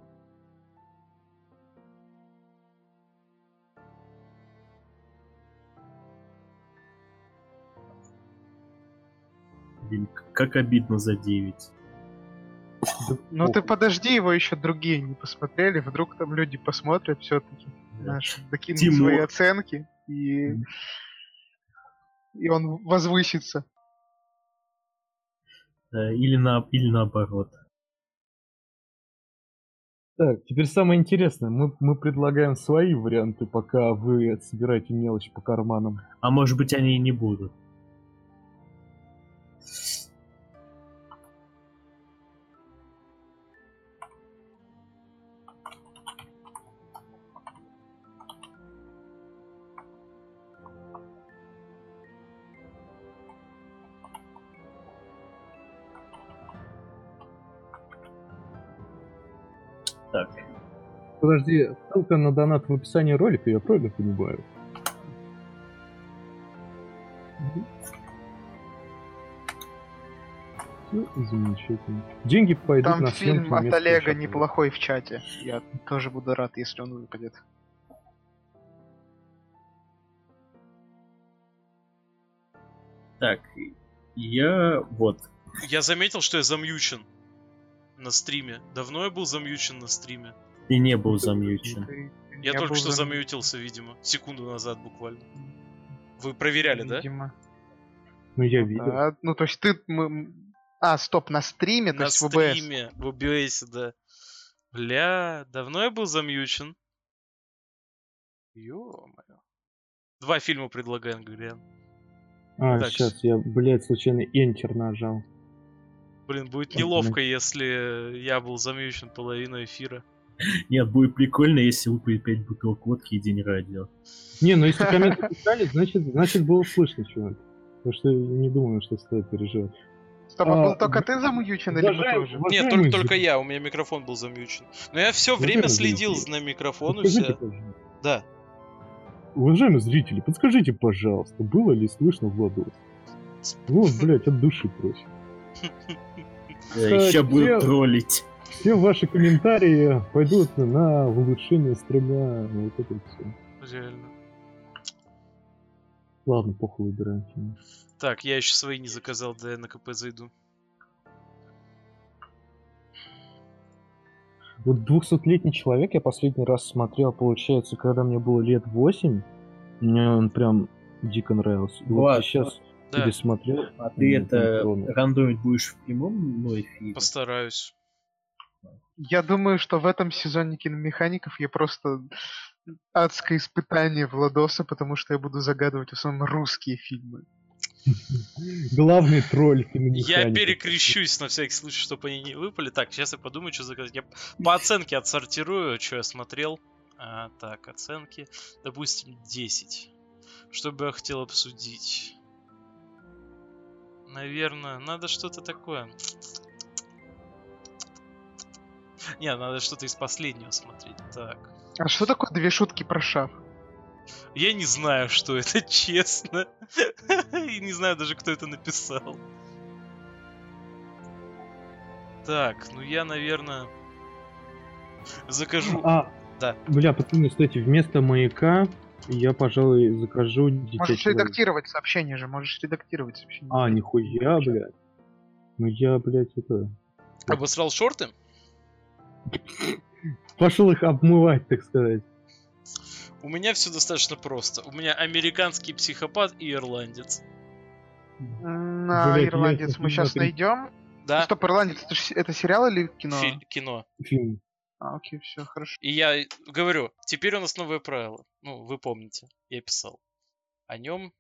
Как обидно за 9. Ну ты подожди, его еще другие не посмотрели, вдруг там люди посмотрят все-таки, знаешь, докинут Тимур. свои оценки и и он возвысится. Э, Или, на, или наоборот. Так, теперь самое интересное. Мы, мы предлагаем свои варианты, пока вы собираете мелочь по карманам. А может быть они и не будут. Подожди, ссылка на донат в описании ролика, я правильно понимаю? Всё замечательно. Деньги пойдут Там на фильм от Олега шоу. неплохой в чате. Я тоже буду рад, если он выпадет. так, я вот. Я заметил, что я замьючен на стриме. Давно я был замьючен на стриме. Ты не был замьючен. Ты- Я, только что зам- замьютился, видимо. Секунду назад буквально. Вы проверяли, да? Видимо. Ну, я видел. Да, ну, то есть ты... мы- А, стоп, на стриме, то На есть в ОБС. стриме, в OBS, да. Бля, давно я был замьючен. Ё-моё. Два фильма предлагаем, Гриан. А, так, сейчас я, блядь, случайно Enter нажал. Блин, будет неловко, если я был замьючен половину эфира. Нет, будет прикольно, если выпадет 5 бутылок водки и день радио. Не, ну если комменты писали, значит, значит было слышно, чувак. Потому что не думаю, что стоит переживать. Стоп, а А, был только ты замьючен или мы уважаемый- тоже? Нет, только, только я, у меня микрофон был замьючен. Но я все время следил на микрофон у подскажите, пожалуйста. Да. Уважаемые зрители, подскажите, пожалуйста, было ли слышно Владос? Вот, блядь, от души просим. Еще все- будут троллить. Все ваши комментарии пойдут на улучшение стрима, вот это все. Реально. Ладно, похуй выбираем фильм. Так, я еще свои не заказал, да я на КП зайду. Вот 200-летний человек я последний раз смотрел, получается, когда мне было лет 8. Мне он прям дико нравился. И вот я сейчас Да, пересмотрел. А ты это рандомить будешь в прямом ну, эфире? постараюсь. Я думаю, что в этом сезоне киномехаников я просто адское испытание Владоса, потому что я буду загадывать в основном русские фильмы. Главный тролль Я перекрещусь на всякий случай, чтобы они не выпали. Так, сейчас я подумаю, что заказать. Я по оценке отсортирую, что я смотрел. А, так, оценки. Допустим, 10. Что бы я хотел обсудить? Наверное, надо что-то такое. Не, надо что-то из последнего смотреть. Так. А что такое две шутки про шаф? Я не знаю, что это, честно. И не знаю даже, кто это написал. Так, ну я, наверное, закажу... А, Да. Бля, пацаны, кстати, вместо маяка я, пожалуй, закажу дитя Можешь человека. редактировать сообщение же, можешь редактировать сообщение. А, нихуя, блядь. Ну я, блядь, это... Обосрал шорты? Пошел их обмывать, так сказать. У меня все достаточно просто. У меня американский психопат и ирландец. На Блядь, ирландец мы сейчас найдем. Да, Стоп, ирландец, это, ж- это сериал или кино? фи- кино. Фильм. А, окей, все, хорошо. И я говорю, теперь у нас новое правило. Ну, вы помните, я писал. О нем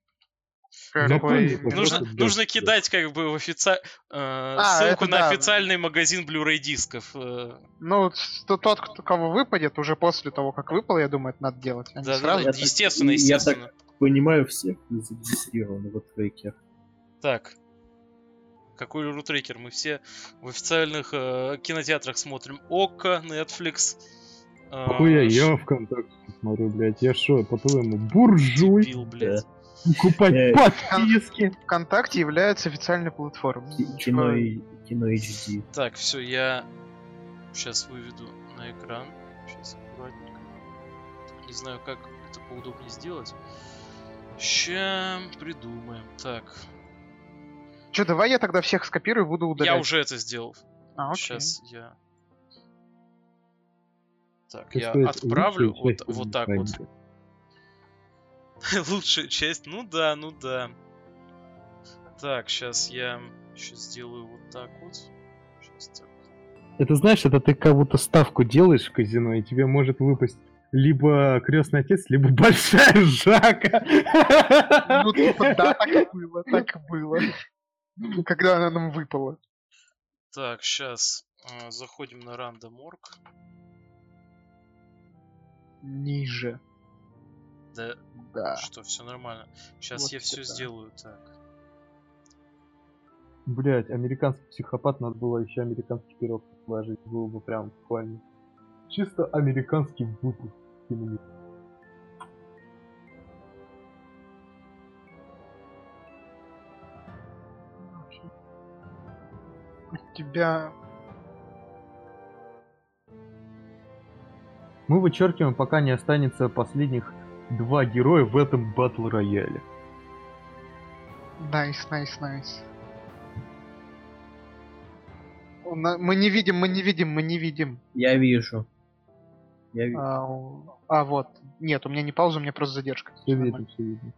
Какой... Запомни, именно? нужно, нужно да. кидать как бы в офици... э, А, ссылку на да. официальный магазин Blu-ray дисков. э, Ну, то- тот, кто, кого выпадет, уже после того, как выпал, я думаю, это надо делать. а Да, да, сразу. да, так- естественно, я естественно. Понимаю всех зарегистрированных в трекер. Так. Какой рутрекер? Мы все в официальных э, кинотеатрах смотрим. Ока, Netflix. э, Хуя, ш- я ВКонтакте смотрю, блядь. Я шо, по-твоему, буржуй? дебил, блядь. Покупать Э, подписки? ВКонтакте является официальной платформой. Ки- Кино, и, кино HD. Так, все, я сейчас выведу на экран. Сейчас аккуратненько. Не знаю, как это поудобнее сделать. Ща придумаем. Так, Че, давай я тогда всех скопирую и буду удалять. я уже это сделал. А, окей. Сейчас я. Так, Так я отправлю вот, вот так вот. Лучшая часть, ну да, ну да. Так, сейчас я еще сделаю вот так вот. Щас так. Это знаешь, это ты как будто ставку делаешь в казино, и тебе может выпасть либо крестный отец, либо большая жака. Ну, типа, да, так и было, так и было. Когда она нам выпала. Так, сейчас заходим на рандом.орг. Ниже. Да, Да. что, все нормально. Сейчас Вот я все это. сделаю так. Блять, американский психопат, надо было еще американский пирог положить, было бы прям буквально. Чисто американский выпуск. У тебя... Мы вычеркиваем, пока не останется последних два героя в этом battle royale. Nice, nice, nice. Мы не видим, мы не видим, мы не видим. Я вижу. Я вижу. А, а, вот. Нет, у меня не пауза, у меня просто задержка. Все видно, все видно.